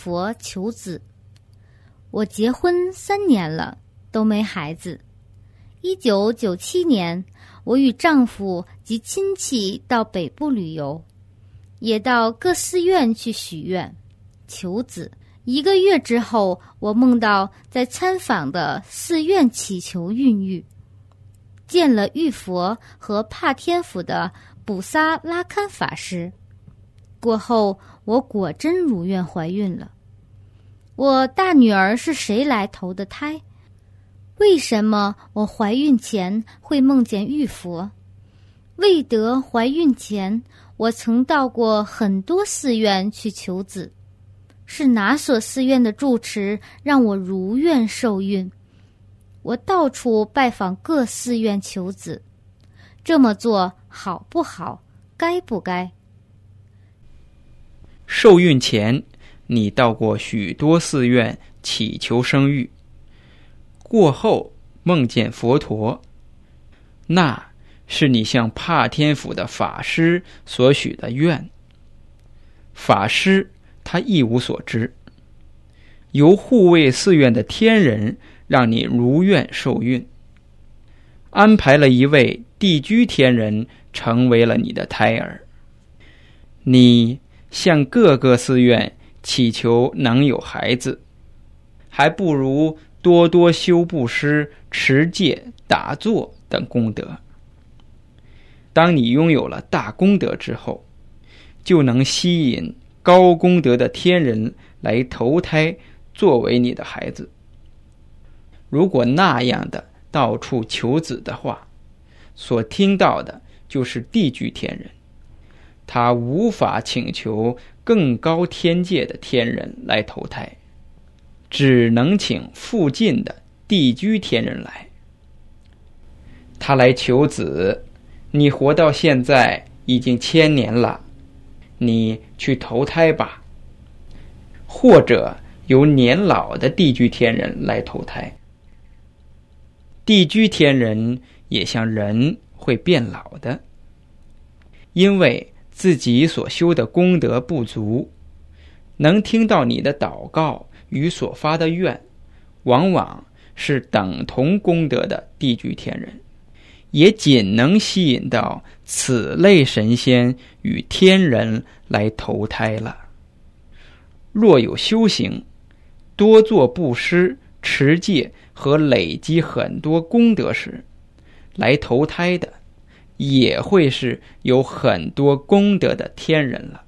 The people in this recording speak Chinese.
佛求子。我结婚三年了，都没孩子。一九九七年，我与丈夫及亲戚到北部旅游，也到各寺院去许愿求子。一个月之后，我梦到在参访的寺院祈求孕育，见了玉佛和帕天府的卜萨拉堪法师。过后，我果真如愿怀孕了。我大女儿是谁来投的胎？为什么我怀孕前会梦见玉佛？未得怀孕前，我曾到过很多寺院去求子。是哪所寺院的住持让我如愿受孕？我到处拜访各寺院求子，这么做好不好？该不该？受孕前，你到过许多寺院祈求生育，过后梦见佛陀，那是你向帕天府的法师所许的愿。法师。他一无所知，由护卫寺院的天人让你如愿受孕，安排了一位地居天人成为了你的胎儿。你向各个寺院祈求能有孩子，还不如多多修布施、持戒、打坐等功德。当你拥有了大功德之后，就能吸引。高功德的天人来投胎作为你的孩子。如果那样的到处求子的话，所听到的就是地居天人，他无法请求更高天界的天人来投胎，只能请附近的地居天人来。他来求子，你活到现在已经千年了。你去投胎吧，或者由年老的地居天人来投胎。地居天人也像人会变老的，因为自己所修的功德不足，能听到你的祷告与所发的愿，往往是等同功德的地居天人。也仅能吸引到此类神仙与天人来投胎了。若有修行，多做布施、持戒和累积很多功德时，来投胎的，也会是有很多功德的天人了。